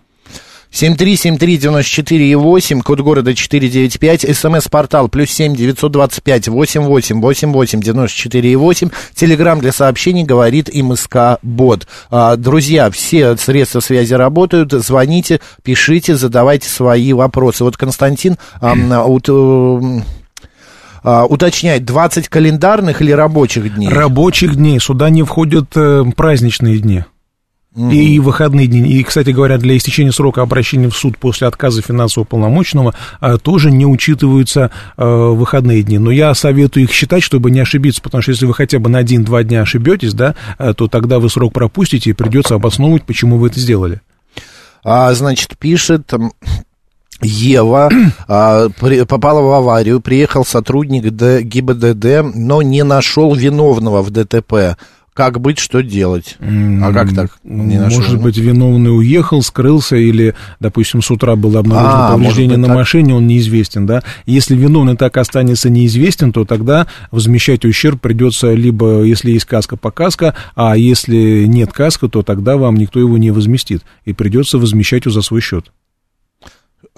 7373948, код города 495, смс-портал плюс 7 925 88 88 94 8, телеграмм для сообщений говорит МСК Бот. А, друзья, все средства связи работают, звоните, пишите, задавайте свои вопросы. Вот Константин а, вот, э, а, уточняет, 20 календарных или рабочих дней? Рабочих дней. Сюда не входят э, праздничные дни. Mm-hmm. И выходные дни. И, кстати говоря, для истечения срока обращения в суд после отказа финансового полномочного а, тоже не учитываются а, выходные дни. Но я советую их считать, чтобы не ошибиться, потому что если вы хотя бы на один-два дня ошибетесь, да, а, то тогда вы срок пропустите и придется обосновывать, почему вы это сделали. А, значит, пишет Ева а, при, попала в аварию, приехал сотрудник Д, ГИБДД, но не нашел виновного в ДТП. Как быть, что делать? А как так? Не нашел? Может быть, виновный уехал, скрылся, или, допустим, с утра было обнаружено а, повреждение на так? машине, он неизвестен, да? Если виновный так останется неизвестен, то тогда возмещать ущерб придется либо, если есть каска, по каска, а если нет каска, то тогда вам никто его не возместит, и придется возмещать его за свой счет.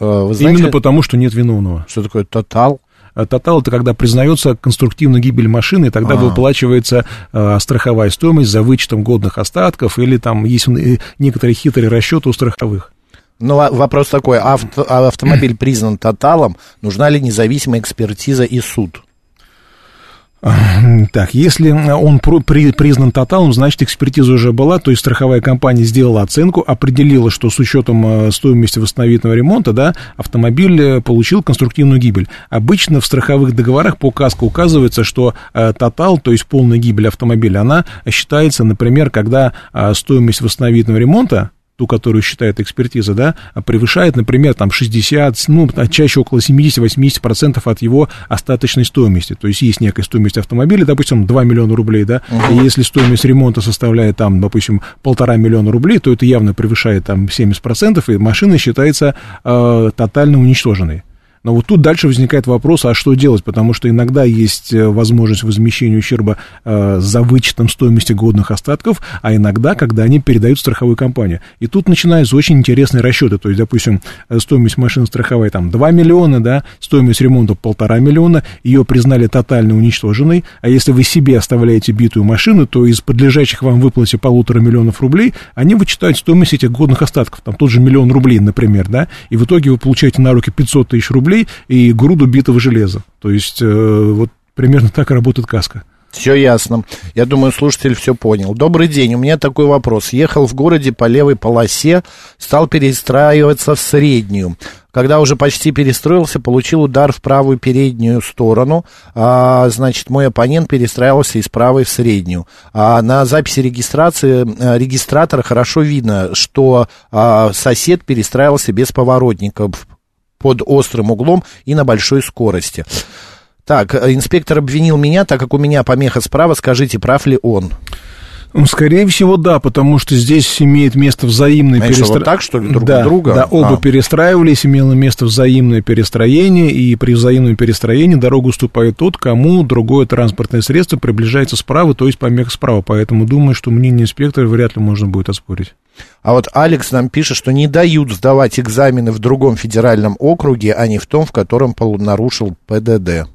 Э, вы знаете, Именно потому, что нет виновного. Что такое тотал? Э, тотал это когда признается конструктивная гибель машины, и тогда а. выплачивается э, страховая стоимость за вычетом годных остатков, или там есть э, некоторые хитрые расчеты у страховых. Ну, а вопрос такой, авто, автомобиль признан тоталом, нужна ли независимая экспертиза и суд? Так, если он при, признан тоталом, значит, экспертиза уже была, то есть страховая компания сделала оценку, определила, что с учетом э, стоимости восстановительного ремонта, да, автомобиль э, получил конструктивную гибель. Обычно в страховых договорах по КАСКО указывается, что э, тотал, то есть полная гибель автомобиля, она считается, например, когда стоимость восстановительного ремонта ту, которую считает экспертиза, да, превышает, например, там 60, ну, чаще около 70-80% от его остаточной стоимости. То есть есть некая стоимость автомобиля, допустим, 2 миллиона рублей, да, uh-huh. и если стоимость ремонта составляет там, допустим, полтора миллиона рублей, то это явно превышает там 70%, и машина считается э, тотально уничтоженной. Но вот тут дальше возникает вопрос, а что делать? Потому что иногда есть э, возможность возмещения ущерба э, за вычетом стоимости годных остатков, а иногда, когда они передают в страховую компанию. И тут начинаются очень интересные расчеты. То есть, допустим, э, стоимость машины страховая там 2 миллиона, да, стоимость ремонта полтора миллиона, ее признали тотально уничтоженной, а если вы себе оставляете битую машину, то из подлежащих вам выплате полутора миллионов рублей, они вычитают стоимость этих годных остатков, там тот же миллион рублей, например, да, и в итоге вы получаете на руки 500 тысяч рублей, рублей и груду битого железа. То есть э, вот примерно так работает каска. Все ясно. Я думаю, слушатель все понял. Добрый день. У меня такой вопрос. Ехал в городе по левой полосе, стал перестраиваться в среднюю. Когда уже почти перестроился, получил удар в правую переднюю сторону. А, значит, мой оппонент перестраивался из правой в среднюю. А на записи регистрации а, регистратора хорошо видно, что а, сосед перестраивался без поворотников под острым углом и на большой скорости. Так, инспектор обвинил меня, так как у меня помеха справа. Скажите, прав ли он? Ну, Скорее всего, да, потому что здесь имеет место взаимное перестроение. вот так, что ли, друг да, друга? Да, оба а. перестраивались, имело место взаимное перестроение, и при взаимном перестроении дорогу уступает тот, кому другое транспортное средство приближается справа, то есть помеха справа. Поэтому думаю, что мнение инспектора вряд ли можно будет оспорить. А вот Алекс нам пишет, что не дают сдавать экзамены в другом федеральном округе, а не в том, в котором нарушил ПДД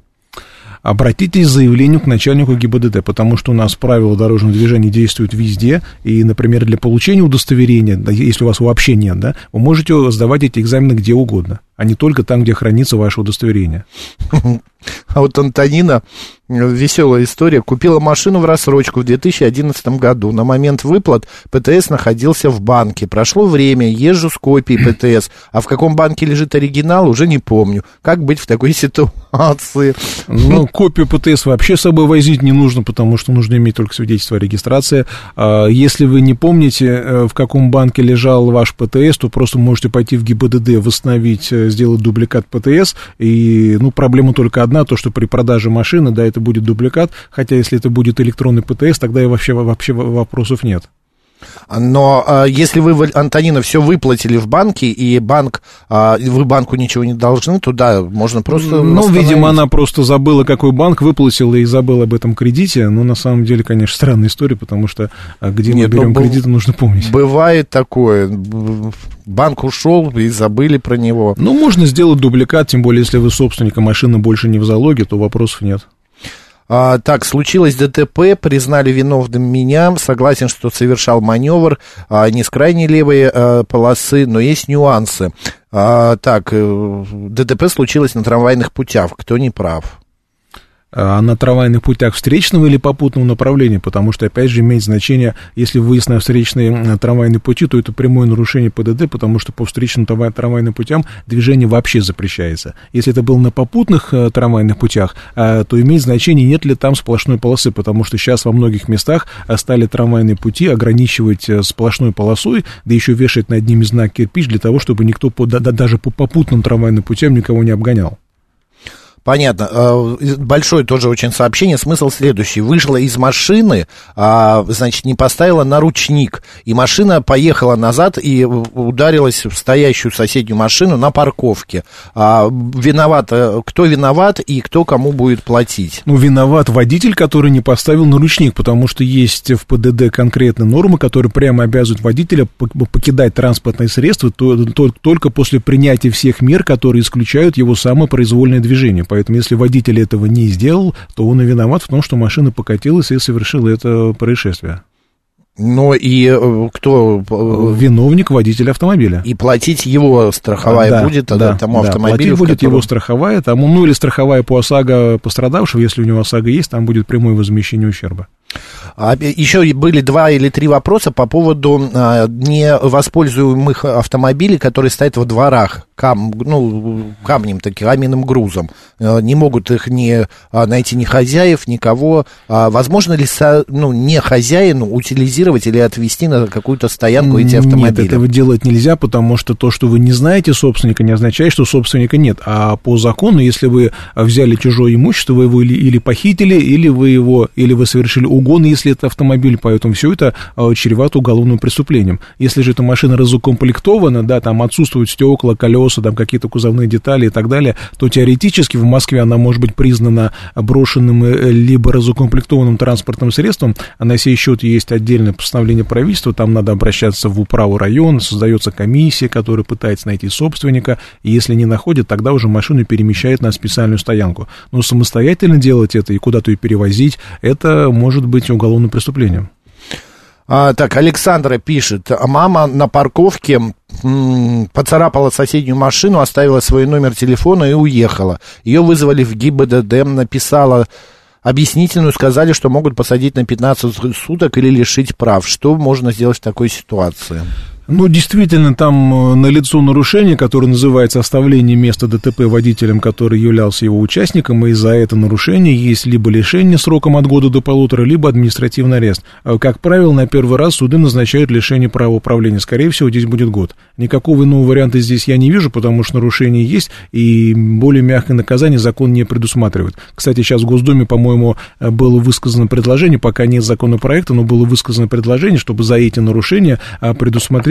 обратитесь с заявлением к начальнику ГИБДД, потому что у нас правила дорожного движения действуют везде, и, например, для получения удостоверения, если у вас вообще нет, да, вы можете сдавать эти экзамены где угодно, а не только там, где хранится ваше удостоверение. [LAUGHS] А вот Антонина, веселая история, купила машину в рассрочку в 2011 году. На момент выплат ПТС находился в банке. Прошло время, езжу с копией ПТС, а в каком банке лежит оригинал, уже не помню. Как быть в такой [LAUGHS] ситуации? Ну, копию ПТС вообще с собой возить не нужно, потому что нужно иметь только свидетельство о регистрации. А если вы не помните, э, в каком банке лежал ваш ПТС, то просто можете пойти в ГИБДД, восстановить, э, сделать дубликат ПТС, и, ну, проблема только одна, то, что при продаже машины, да, это будет дубликат, хотя если это будет электронный ПТС, тогда и вообще, вообще вопросов нет. Но а, если вы, Антонина, все выплатили в банке, и банк, а, вы банку ничего не должны, то да, можно просто... Ну, видимо, она просто забыла, какой банк выплатил, и забыла об этом кредите. Но на самом деле, конечно, странная история, потому что а, где Нет, мы берем ну, кредит, нужно помнить. Бывает такое. Банк ушел, и забыли про него. Ну, можно сделать дубликат, тем более, если вы собственника машины больше не в залоге, то вопросов нет. А, так, случилось ДТП, признали виновным меня, согласен, что совершал маневр а, не с крайней левой а, полосы, но есть нюансы. А, так, э, ДТП случилось на трамвайных путях, кто не прав? А на трамвайных путях встречного или попутного направления, потому что, опять же, имеет значение, если выезд на встречные трамвайные пути, то это прямое нарушение ПДД, потому что по встречным трамвайным путям движение вообще запрещается. Если это было на попутных э, трамвайных путях, э, то имеет значение, нет ли там сплошной полосы, потому что сейчас во многих местах э, стали трамвайные пути ограничивать сплошной полосой, да еще вешать над ними знак кирпич для того, чтобы никто по, да, даже по попутным трамвайным путям никого не обгонял. Понятно. Э, большое тоже очень сообщение. Смысл следующий. Вышла из машины, а, значит, не поставила на ручник. И машина поехала назад и ударилась в стоящую соседнюю машину на парковке. А, виноват, э, кто виноват и кто кому будет платить? Ну, виноват водитель, который не поставил на ручник, потому что есть в ПДД конкретные нормы, которые прямо обязывают водителя покидать транспортное средство только после принятия всех мер, которые исключают его самопроизвольное движение. Поэтому, если водитель этого не сделал, то он и виноват в том, что машина покатилась и совершила это происшествие. Но и э, кто... Э, Виновник водителя автомобиля. И платить его страховая да, будет тогда да, тому да, автомобилю, платить будет котором... его страховая, тому, ну или страховая по ОСАГО пострадавшего, если у него ОСАГО есть, там будет прямое возмещение ущерба. А, еще были два или три вопроса по поводу а, невоспользуемых автомобилей, которые стоят во дворах кам, ну, камнем, таким каменным грузом. А, не могут их не а, найти ни хозяев, никого. Возможно ли со, ну, не хозяину утилизировать или отвезти на какую-то стоянку эти автомобили? Нет, этого делать нельзя, потому что то, что вы не знаете собственника, не означает, что собственника нет. А по закону, если вы взяли чужое имущество, вы его или, или похитили, или вы его, или вы совершили угон, если это автомобиль, поэтому все это а, чревато уголовным преступлением. Если же эта машина разукомплектована, да, там отсутствуют стекла, колеса, там какие-то кузовные детали и так далее, то теоретически в Москве она может быть признана брошенным э, либо разукомплектованным транспортным средством, а на сей счет есть отдельное постановление правительства, там надо обращаться в управу района, создается комиссия, которая пытается найти собственника, и если не находит, тогда уже машину перемещает на специальную стоянку. Но самостоятельно делать это и куда-то ее перевозить, это может быть уголовным преступлением. А, так, Александра пишет, мама на парковке м, поцарапала соседнюю машину, оставила свой номер телефона и уехала. Ее вызвали в ГИБДД, написала объяснительную, сказали, что могут посадить на 15 суток или лишить прав. Что можно сделать в такой ситуации? Ну, действительно, там э, налицо нарушение, которое называется оставление места ДТП водителем, который являлся его участником, и за это нарушение есть либо лишение сроком от года до полутора, либо административный арест. А, Как правило, на первый раз суды назначают лишение права управления. Скорее всего, здесь будет год. Никакого иного варианта здесь я не вижу, потому что нарушение есть, и более мягкое наказание закон не предусматривает. Кстати, сейчас в Госдуме, по-моему, э, было высказано предложение, пока нет законопроекта, но было высказано предложение, чтобы за эти нарушения а,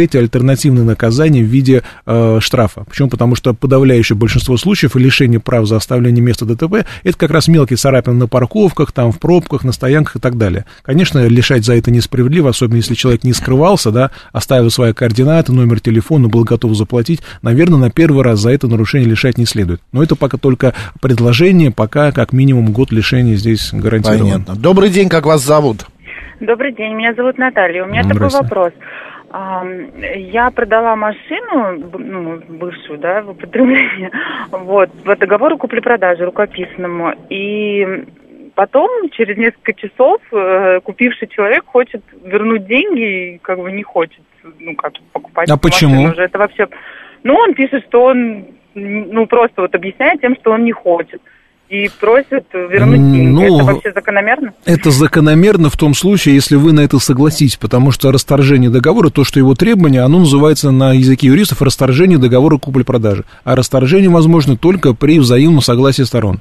предусмотреть альтернативное наказание в виде э, штрафа. Почему? Потому что подавляющее большинство случаев лишения прав за оставление места ДТП это как раз мелкие царапины на парковках, там в пробках, на стоянках и так далее. Конечно, лишать за это несправедливо, особенно если человек не скрывался, да, оставил свои координаты, номер телефона, был готов заплатить. Наверное, на первый раз за это нарушение лишать не следует. Но это пока только предложение, пока как минимум год лишения здесь гарантирован. Понятно. Добрый день, как вас зовут? Добрый день, меня зовут Наталья. У меня такой вопрос. Я продала машину, ну, бывшую, да, в употребление, [LAUGHS] вот, по договору купли-продажи рукописному. И потом, через несколько часов, э, купивший человек хочет вернуть деньги и как бы не хочет, ну, как покупать А почему? машину уже. Это вообще... Ну, он пишет, что он, ну, просто вот объясняет тем, что он не хочет. И просит вернуть деньги. ну, Это вообще закономерно? Это закономерно в том случае, если вы на это согласитесь, потому что расторжение договора, то, что его требование, оно называется на языке юристов расторжение договора купли-продажи. А расторжение возможно только при взаимном согласии сторон.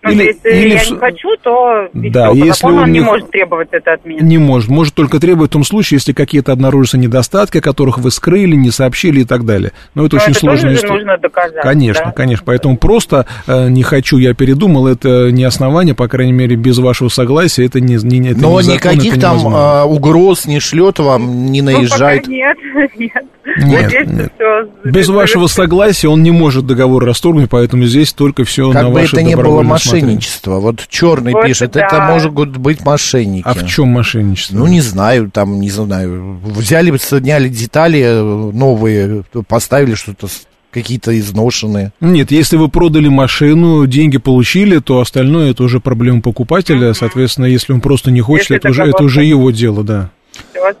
Ну, Или- если или я в- не хочу, то Да, по если закону он он не не может требовать это от меня. Не может. Может только требовать в том случае, если какие-то обнаружатся недостатки, о которых вы скрыли, не сообщили и так далее. Но это Но очень это сложная тоже же история. нужно доказать. Конечно, да? конечно. Поэтому просто э, не хочу, я передумал, это не основание, по крайней мере, без вашего согласия, это не, не, это Но не закон, никаких это там а, угроз не шлет вам, не Ну, наезжает. пока нет, [LAUGHS] нет. Нет, Надеюсь, нет. всё Без вашего согласия он не может договор расторгнуть, поэтому здесь только все Как на бы ваше это ни было добровольное усмотрение. Мошенничество. Вот черный Вот пишет, да. это может быть мошенники. А в чем мошенничество? Ну, не знаю, там, не знаю, взяли, соединяли детали э, новые, поставили что-то, какие-то изношенные. Нет, если вы продали машину, деньги получили, то остальное это уже проблема покупателя. Соответственно, если он просто не хочет, Если это уже, договор это уже его дело, да.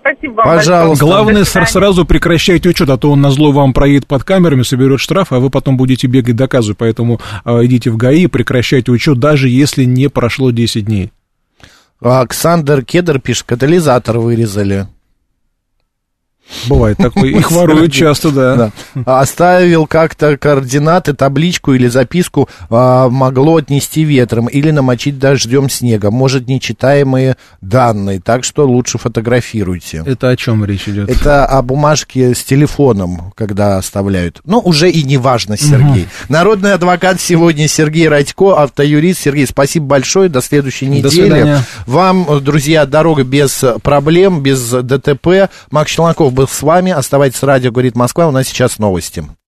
Спасибо вам Пожалуйста. большое. Главное, сразу прекращайте учет, а то он на зло вам проедет под камерами, соберет штраф, а вы потом будете бегать доказывать. Поэтому а, идите в ГАИ, прекращайте учет, даже если не прошло 10 дней. Александр Кедр пишет, катализатор вырезали. Бывает такое. Их воруют часто, да. Да. А Оставил как-то координаты, табличку или записку а, могло отнести ветром или намочить дождем снегом. Может, нечитаемые данные, так что лучше фотографируйте. Это о чем речь идет? Это о бумажке с телефоном, когда оставляют. Ну, уже и не важно, Сергей. Народный адвокат сегодня Сергей Радько, автоюрист. Сергей, спасибо большое. До следующей До недели. свидания. Вам, друзья, дорога без проблем, без ДТП. Макс Челноков был с вами. Оставайтесь с радио, говорит Москва. У нас сейчас новости.